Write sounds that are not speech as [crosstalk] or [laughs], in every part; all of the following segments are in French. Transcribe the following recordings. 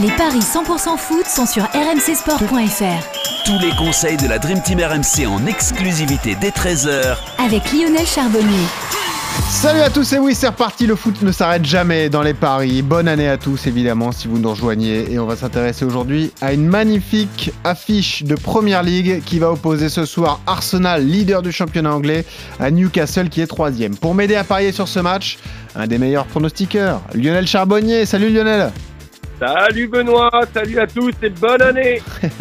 Les paris 100% foot sont sur rmcsport.fr. Tous les conseils de la Dream Team RMC en exclusivité dès 13h Avec Lionel Charbonnier. Salut à tous et oui c'est reparti, le foot ne s'arrête jamais dans les paris. Bonne année à tous évidemment si vous nous rejoignez et on va s'intéresser aujourd'hui à une magnifique affiche de Première League qui va opposer ce soir Arsenal, leader du championnat anglais, à Newcastle qui est troisième. Pour m'aider à parier sur ce match, un des meilleurs pronostiqueurs, Lionel Charbonnier. Salut Lionel Salut Benoît, salut à tous et bonne année. [laughs]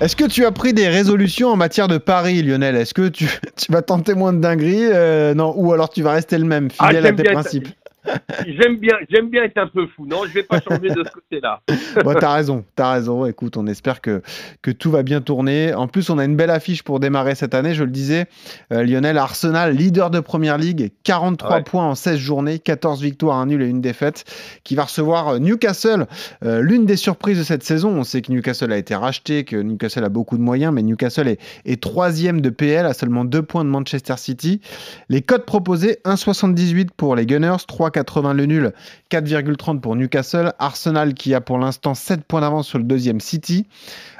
Est-ce que tu as pris des résolutions en matière de paris, Lionel? Est-ce que tu, [laughs] tu, vas tenter moins de dingueries euh, non, Ou alors tu vas rester le même, fidèle Ah, à tes bien principes? J'aime bien, j'aime bien être un peu fou. Non, je vais pas changer de ce côté-là. [laughs] bon, t'as raison, t'as raison. Écoute, on espère que, que tout va bien tourner. En plus, on a une belle affiche pour démarrer cette année. Je le disais, euh, Lionel Arsenal, leader de première ligue, 43 Ouais. points en 16 journées, 14 victoires, un nul et une défaite, qui va recevoir euh, Newcastle. Euh, L'une des surprises de cette saison, on sait que Newcastle a été racheté, que Newcastle a beaucoup de moyens, mais Newcastle est, est troisième de PL à seulement deux points de Manchester City. Les codes proposés 1,78 pour les Gunners, 3,80 le nul, 4,30 pour Newcastle. Arsenal qui a pour l'instant 7 points d'avance sur le deuxième City.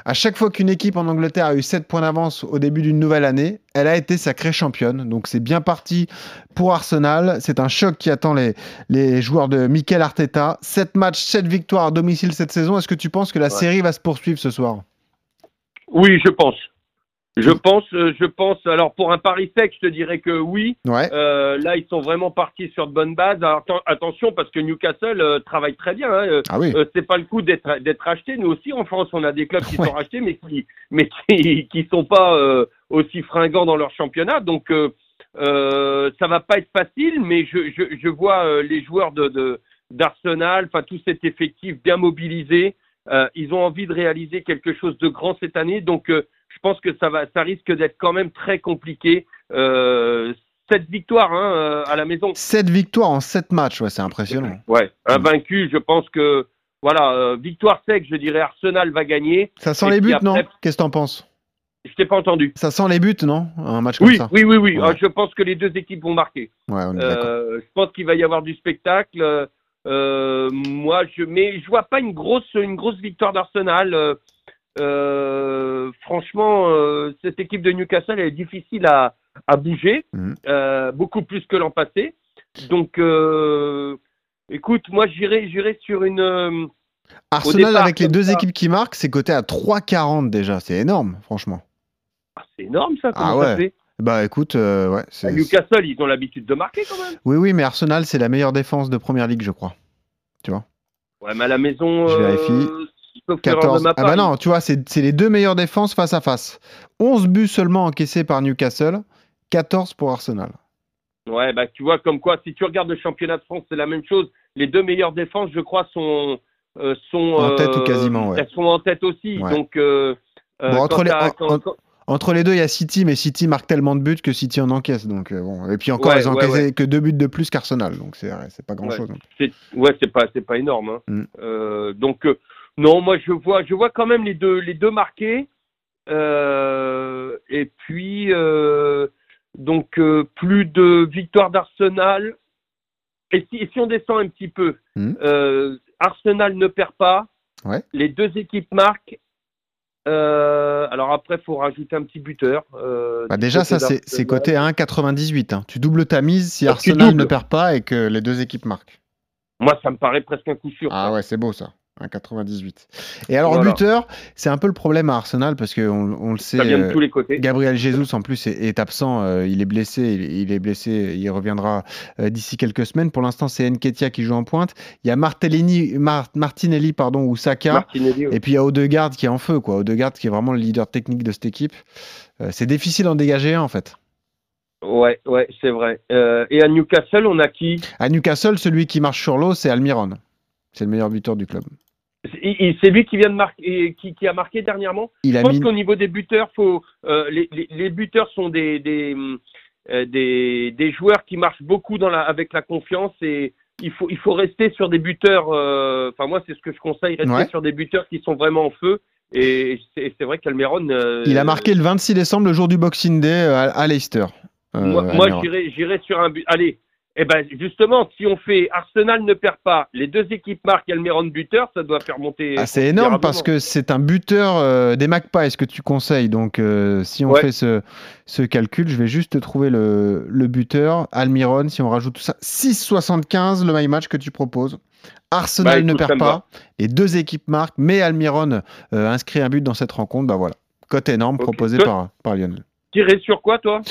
À chaque fois qu'une équipe en Angleterre a eu 7 points d'avance au début d'une nouvelle année, elle a été sacrée championne. Donc c'est bien parti pour Arsenal. C'est un choc qui attend les, les joueurs de Mikel Arteta. 7 matchs, 7 victoires à domicile cette saison. Est-ce que tu penses que la série va se poursuivre ce soir? Oui, je pense. Je pense, euh, je pense. Alors pour un pari sec, je te dirais que oui. Ouais. Euh, là, ils sont vraiment partis sur de bonnes bases. Alors, atten- attention, parce que Newcastle euh, travaille très bien. Hein. Euh, Ah oui. euh, c'est pas le coup d'être d'être racheté. Nous aussi, en France, on a des clubs qui Ouais. sont rachetés, mais qui mais qui, qui sont pas euh, aussi fringants dans leur championnat. Donc, euh, euh, ça va pas être facile. Mais je je, je vois euh, les joueurs de de- d'Arsenal, enfin tout cet effectif bien mobilisé. Euh, ils ont envie de réaliser quelque chose de grand cette année. Donc, euh, je pense que ça va, ça risque d'être quand même très compliqué. Euh, cette victoire hein, euh, à la maison. 7 victoires en 7 matchs, ouais, c'est impressionnant. Ouais, invaincu, je pense que voilà, euh, victoire sec, je dirais Arsenal va gagner. Ça sent les buts, après- non Qu'est-ce que t'en penses Je t'ai pas entendu. Ça sent les buts, non Un match comme Oui, ça oui, oui, oui. Ouais. Ah, je pense que les deux équipes vont marquer. Ouais, on est d'accord. Euh, je pense qu'il va y avoir du spectacle. Euh, euh, moi, je, mais je vois pas une grosse, une grosse victoire d'Arsenal. Euh, franchement, euh, cette équipe de Newcastle elle est difficile à, à bouger, Mhm. euh, beaucoup plus que l'an passé. Donc, écoute, moi, j'irai, j'irai sur une. Arsenal départ, avec les deux ça- équipes qui marquent, c'est coté à 3,40 déjà. C'est énorme, franchement. ah, c'est énorme ça. Comment Ah ouais. fait Bah écoute, ouais. c'est- Newcastle, ils ont l'habitude de marquer quand même. Oui, oui, mais Arsenal, c'est la meilleure défense de première ligue, je crois. Ouais, mais à la maison. Je vérifie. Sauf erreur 14. de ma Ah bah non, tu vois, c'est les deux meilleures défenses face à face. 11 buts seulement encaissés par Newcastle, 14 pour Arsenal. Ouais, bah tu vois, comme quoi, si tu regardes le championnat de France, c'est la même chose. Les deux meilleures défenses, je crois, sont euh, sont En tête euh, ou quasiment, ouais. Elles sont en tête aussi. Ouais. Donc euh, euh, Bon, entre les- t'as- en- quand- en- quand- Entre les deux, il y a City, mais City marque tellement de buts que City en encaisse. Donc, euh, bon. Et puis encore, Ouais, ils encaissé que deux buts de plus qu'Arsenal. Donc, c'est pas grand-chose. hein. ouais, c'est pas c'est pas énorme. hein. Mm. Euh, donc euh, non, moi je vois je vois quand même les deux les deux marqués. Euh, et puis euh, donc euh, plus de victoires d'Arsenal. Et si, et si on descend un petit peu, Mm. euh, Arsenal ne perd pas. Ouais. Les deux équipes marquent. Euh, alors après, faut rajouter un petit buteur. euh, Bah déjà, côté ça, c'est coté à 1,98. hein. Tu doubles ta mise si Ah, Arsenal ne perd pas et que les deux équipes marquent. Moi, ça me paraît presque un coup sûr. Ah ouais, c'est beau ça. 1,98. Et alors, Voilà. buteur, c'est un peu le problème à Arsenal parce qu'on on le sait. ça vient de euh, tous les côtés. Gabriel Jesus en plus est, est absent, euh, il est blessé, il, il est blessé, il reviendra euh, d'ici quelques semaines. Pour l'instant, c'est Nketia qui joue en pointe. Il y a Martellini, Mar- Martinelli pardon, ou Saka. Ouais. Et puis il y a Odegaard qui est en feu, quoi. Odegaard qui est vraiment le leader technique de cette équipe. Euh, c'est difficile d'en dégager un en fait. Ouais, ouais, c'est vrai. Et à Newcastle, on a qui? À Newcastle, celui qui marche sur l'eau, c'est Almiron. C'est le meilleur buteur du club. C'est lui qui vient de marquer, qui, qui a marqué dernièrement. Il Je pense mis qu'au niveau des buteurs, faut, euh, les, les, les buteurs sont des des, euh, des des joueurs qui marchent beaucoup dans la, avec la confiance et il faut il faut rester sur des buteurs. euh, Enfin moi, c'est ce que je conseille, rester Ouais. sur des buteurs qui sont vraiment en feu. Et c'est vrai qu'Almeron. Il a marqué le 26 décembre, le jour du Boxing Day, à, à Leicester. Moi, moi j'irai sur un but. Allez, Eh ben justement, si on fait Arsenal ne perd pas, les deux équipes marquent Almiron buteur, ça doit faire monter. Ah, c'est énorme parce que c'est un buteur euh, des Magpies que tu conseilles. Donc euh, si on Ouais. fait ce, ce calcul, je vais juste te trouver le, le buteur. Almiron, si on rajoute tout ça, 6,75 le my match que tu proposes. Arsenal Bah, ne écoute, perd pas. Les deux équipes marquent, mais Almiron euh, inscrit un but dans cette rencontre. Bah voilà. Cote énorme Ok. proposé Toi- par, par Lionel. Tirer sur quoi, toi?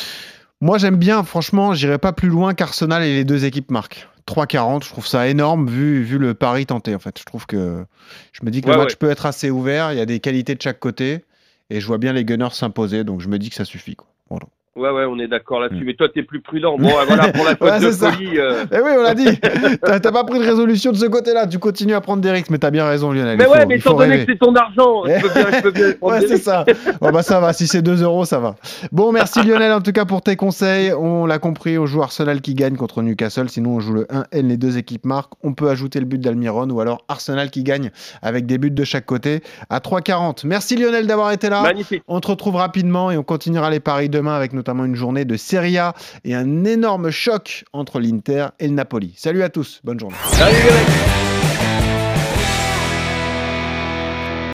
Moi, j'aime bien, franchement, j'irai pas plus loin qu'Arsenal et les deux équipes marquent. 3,40, je trouve ça énorme vu, vu le pari tenté, en fait. Je trouve que. Je me dis que Ouais, le match ouais. peut être assez ouvert, il y a des qualités de chaque côté, et je vois bien les Gunners s'imposer, donc je me dis que ça suffit. Quoi. Voilà. Ouais, ouais, on est d'accord là-dessus. Mm. Mais toi, t'es plus prudent. Bon, voilà, pour la [laughs] cote Ouais, de folie. euh, [laughs] Eh oui, on l'a dit [laughs] T'as pas pris de résolution de ce côté-là, tu continues à prendre des risques, mais t'as bien raison, Lionel. Mais il ouais, faut- mais étant donné que c'est ton argent, je peux bien, je peux bien prendre Ouais, c'est ça. Bon, bah, ça va. Si c'est 2 euros, ça va. Bon, merci Lionel, en tout cas, pour tes conseils. On l'a compris, on joue Arsenal qui gagne contre Newcastle. Sinon, on joue le 1N, les deux équipes marquent. On peut ajouter le but d'Almiron ou alors Arsenal qui gagne avec des buts de chaque côté à 3,40. Merci Lionel d'avoir été là. Magnifique. On te retrouve rapidement et on continuera les paris demain avec notamment une journée de Serie A et un énorme choc entre l'Inter et le Napoli. Salut à tous, bonne journée. Salut.